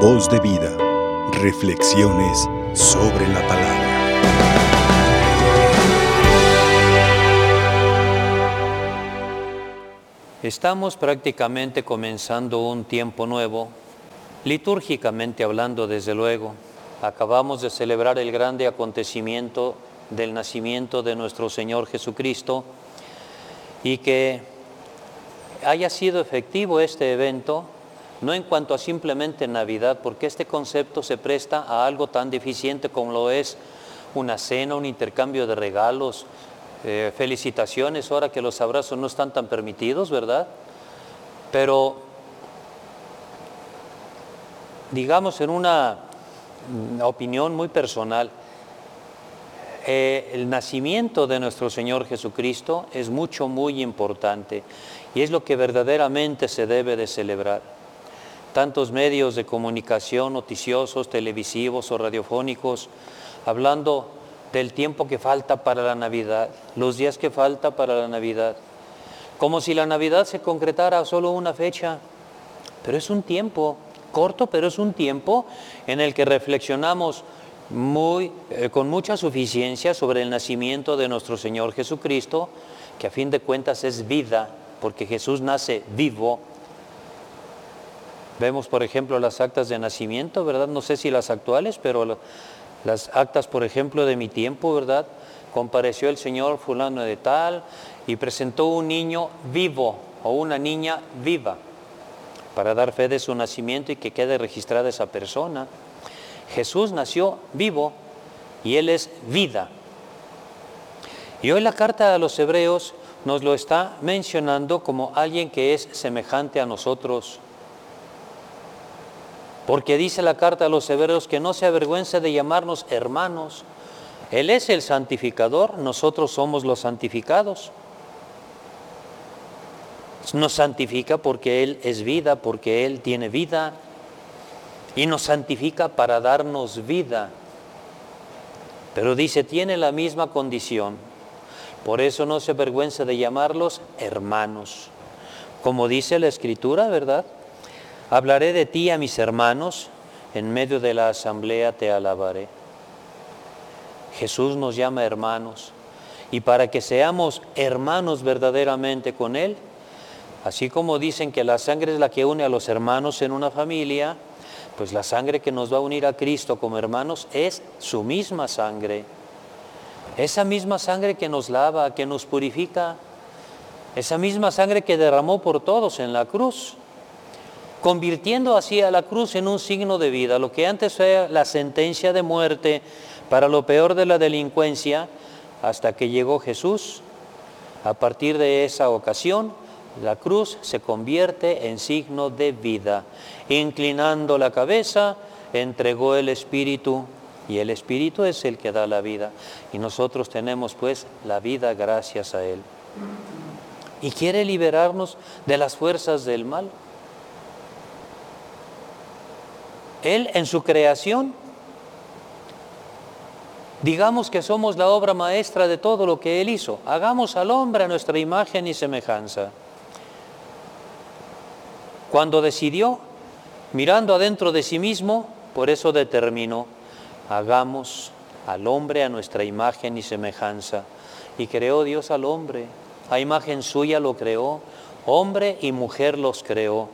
Voz de vida. Reflexiones sobre la palabra. Estamos prácticamente comenzando un tiempo nuevo, litúrgicamente hablando desde luego. Acabamos de celebrar el grande acontecimiento del nacimiento de nuestro Señor Jesucristo y que haya sido efectivo este evento, no en cuanto a simplemente Navidad, porque este concepto se presta a algo tan deficiente como lo es una cena, un intercambio de regalos, eh, felicitaciones, ahora que los abrazos no están tan permitidos, ¿verdad? Pero, digamos, en una opinión muy personal, eh, el nacimiento de nuestro Señor Jesucristo es mucho, muy importante y es lo que verdaderamente se debe de celebrar. Tantos medios de comunicación, noticiosos, televisivos o radiofónicos, hablando del tiempo que falta para la Navidad, los días que falta para la Navidad, como si la Navidad se concretara solo una fecha, pero es un tiempo corto, pero es un tiempo en el que reflexionamos muy, eh, con mucha suficiencia sobre el nacimiento de nuestro Señor Jesucristo, que a fin de cuentas es vida, porque Jesús nace vivo. Vemos, por ejemplo, las actas de nacimiento, ¿verdad? No sé si las actuales, pero las actas, por ejemplo, de mi tiempo, ¿verdad? Compareció el Señor fulano de tal y presentó un niño vivo o una niña viva para dar fe de su nacimiento y que quede registrada esa persona. Jesús nació vivo y Él es vida. Y hoy la carta a los hebreos nos lo está mencionando como alguien que es semejante a nosotros. Porque dice la carta a los hebreos que no se avergüenza de llamarnos hermanos. Él es el santificador, nosotros somos los santificados. Nos santifica porque Él es vida, porque Él tiene vida y nos santifica para darnos vida. Pero dice, tiene la misma condición. Por eso no se avergüenza de llamarlos hermanos. Como dice la Escritura, ¿verdad? Hablaré de ti a mis hermanos, en medio de la asamblea te alabaré. Jesús nos llama hermanos. Y para que seamos hermanos verdaderamente con Él, así como dicen que la sangre es la que une a los hermanos en una familia, pues la sangre que nos va a unir a Cristo como hermanos es su misma sangre. Esa misma sangre que nos lava, que nos purifica. Esa misma sangre que derramó por todos en la cruz. Convirtiendo así a la cruz en un signo de vida. Lo que antes fue la sentencia de muerte para lo peor de la delincuencia, hasta que llegó Jesús. A partir de esa ocasión, la cruz se convierte en signo de vida. Inclinando la cabeza, entregó el Espíritu y el Espíritu es el que da la vida. Y nosotros tenemos pues la vida gracias a Él. Y quiere liberarnos de las fuerzas del mal. Él en su creación, digamos que somos la obra maestra de todo lo que Él hizo. Hagamos al hombre a nuestra imagen y semejanza. Cuando decidió, mirando adentro de sí mismo, por eso determinó, hagamos al hombre a nuestra imagen y semejanza. Y creó Dios al hombre, a imagen suya lo creó, hombre y mujer los creó.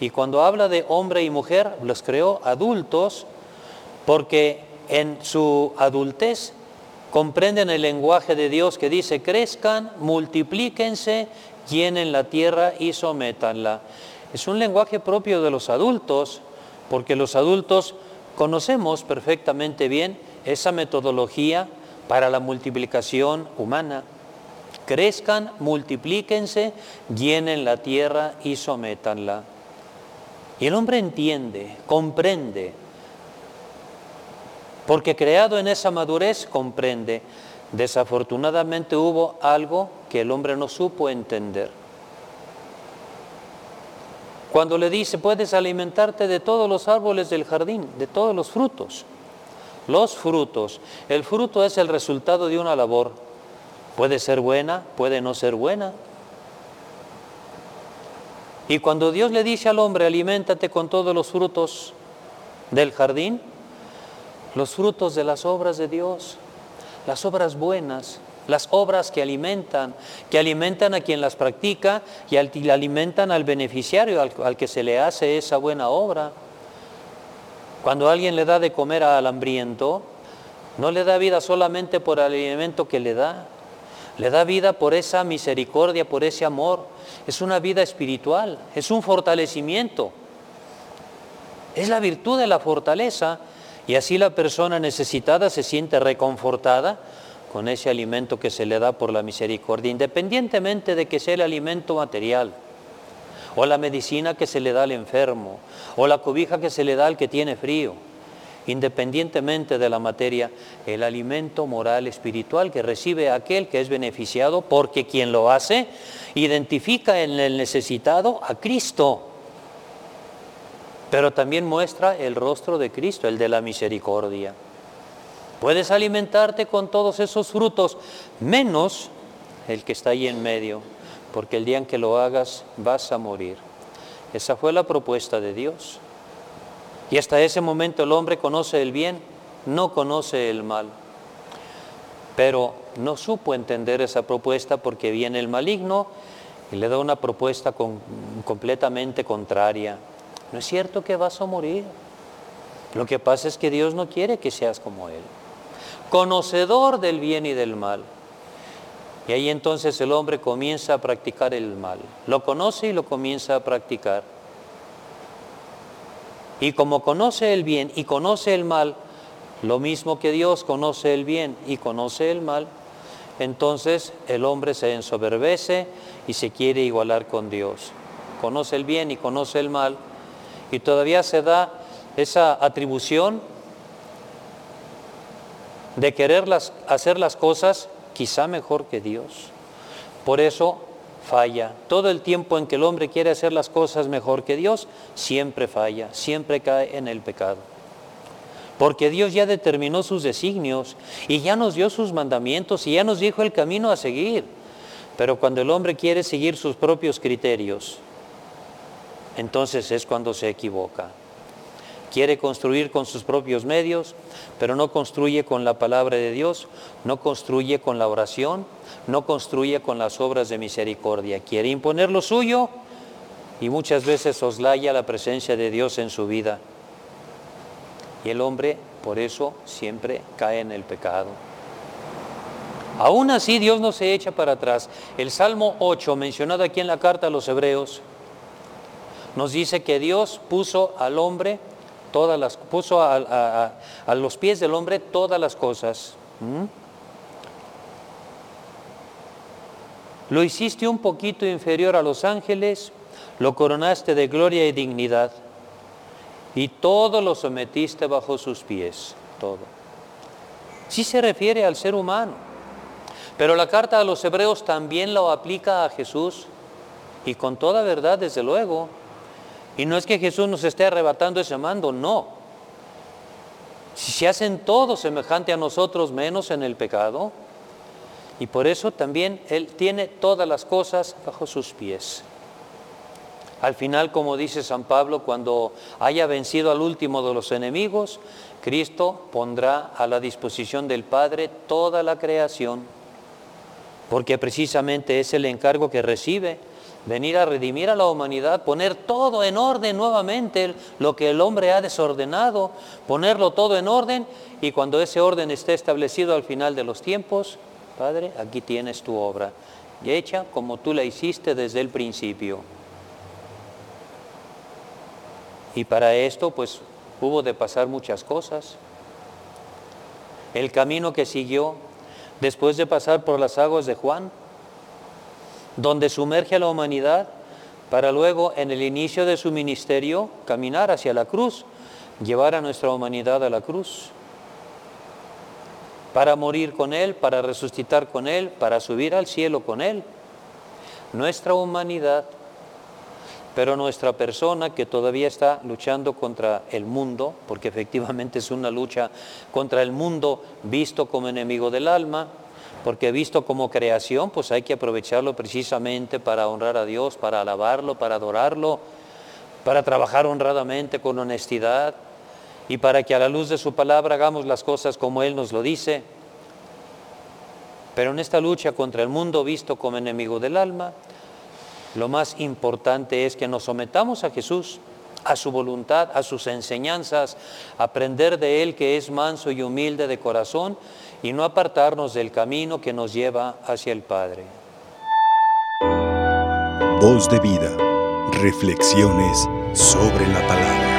Y cuando habla de hombre y mujer, los creó adultos, porque en su adultez comprenden el lenguaje de Dios que dice, crezcan, multiplíquense, llenen la tierra y sométanla. Es un lenguaje propio de los adultos, porque los adultos conocemos perfectamente bien esa metodología para la multiplicación humana. Crezcan, multiplíquense, llenen la tierra y sométanla. Y el hombre entiende, comprende, porque creado en esa madurez comprende. Desafortunadamente hubo algo que el hombre no supo entender. Cuando le dice, puedes alimentarte de todos los árboles del jardín, de todos los frutos. Los frutos. El fruto es el resultado de una labor. Puede ser buena, puede no ser buena. Y cuando Dios le dice al hombre, aliméntate con todos los frutos del jardín? Los frutos de las obras de Dios, las obras buenas, las obras que alimentan, que alimentan a quien las practica y alimentan al beneficiario, al, al que se le hace esa buena obra. Cuando alguien le da de comer al hambriento, no le da vida solamente por el alimento que le da, le da vida por esa misericordia, por ese amor. Es una vida espiritual, es un fortalecimiento. Es la virtud de la fortaleza y así la persona necesitada se siente reconfortada con ese alimento que se le da por la misericordia, independientemente de que sea el alimento material, o la medicina que se le da al enfermo, o la cobija que se le da al que tiene frío, independientemente de la materia, el alimento moral espiritual que recibe aquel que es beneficiado, porque quien lo hace identifica en el necesitado a Cristo, pero también muestra el rostro de Cristo, el de la misericordia. Puedes alimentarte con todos esos frutos, menos el que está ahí en medio, porque el día en que lo hagas vas a morir. Esa fue la propuesta de Dios. Y hasta ese momento el hombre conoce el bien, no conoce el mal. Pero no supo entender esa propuesta porque viene el maligno y le da una propuesta completamente contraria. No es cierto que vas a morir. Lo que pasa es que Dios no quiere que seas como Él conocedor del bien y del mal. Y ahí entonces el hombre comienza a practicar el mal. Lo conoce y lo comienza a practicar. Y como conoce el bien y conoce el mal, lo mismo que Dios conoce el bien y conoce el mal, entonces el hombre se ensoberbece y se quiere igualar con Dios. Conoce el bien y conoce el mal y todavía se da esa atribución de querer hacer las cosas quizá mejor que Dios. Por eso falla. Todo el tiempo en que el hombre quiere hacer las cosas mejor que Dios, siempre falla, siempre cae en el pecado. Porque Dios ya determinó sus designios y ya nos dio sus mandamientos y ya nos dijo el camino a seguir. Pero cuando el hombre quiere seguir sus propios criterios, entonces es cuando se equivoca quiere construir con sus propios medios, pero no construye con la palabra de Dios, no construye con la oración, no construye con las obras de misericordia. Quiere imponer lo suyo y muchas veces soslaya la presencia de Dios en su vida. Y el hombre por eso siempre cae en el pecado. Aún así Dios no se echa para atrás. El Salmo 8, mencionado aquí en la carta a los Hebreos, nos dice que Dios puso al hombre todas las, puso a, los pies del hombre todas las cosas. Lo hiciste un poquito inferior a los ángeles, lo coronaste de gloria y dignidad, y todo lo sometiste bajo sus pies, todo. Sí se refiere al ser humano, pero la carta a los hebreos también lo aplica a Jesús, y con toda verdad, desde luego. Y no es que Jesús nos esté arrebatando ese mando, no. Si se hacen todos semejante a nosotros menos en el pecado, y por eso también Él tiene todas las cosas bajo sus pies. Al final, como dice San Pablo, cuando haya vencido al último de los enemigos, Cristo pondrá a la disposición del Padre toda la creación, porque precisamente es el encargo que recibe venir a redimir a la humanidad, poner todo en orden nuevamente, lo que el hombre ha desordenado, ponerlo todo en orden y cuando ese orden esté establecido al final de los tiempos, Padre, aquí tienes tu obra, hecha como tú la hiciste desde el principio. Y para esto, pues, hubo de pasar muchas cosas. El camino que siguió después de pasar por las aguas de Juan, donde sumerge a la humanidad para luego en el inicio de su ministerio caminar hacia la cruz, llevar a nuestra humanidad a la cruz, para morir con Él, para resucitar con Él, para subir al cielo con Él. Nuestra humanidad, pero nuestra persona que todavía está luchando contra el mundo, porque efectivamente es una lucha contra el mundo visto como enemigo del alma, porque visto como creación, pues hay que aprovecharlo precisamente para honrar a Dios, para alabarlo, para adorarlo, para trabajar honradamente con honestidad y para que a la luz de su palabra hagamos las cosas como Él nos lo dice. Pero en esta lucha contra el mundo visto como enemigo del alma, lo más importante es que nos sometamos a Jesús, a su voluntad, a sus enseñanzas, aprender de Él que es manso y humilde de corazón y no apartarnos del camino que nos lleva hacia el Padre. Voz de vida, reflexiones sobre la palabra.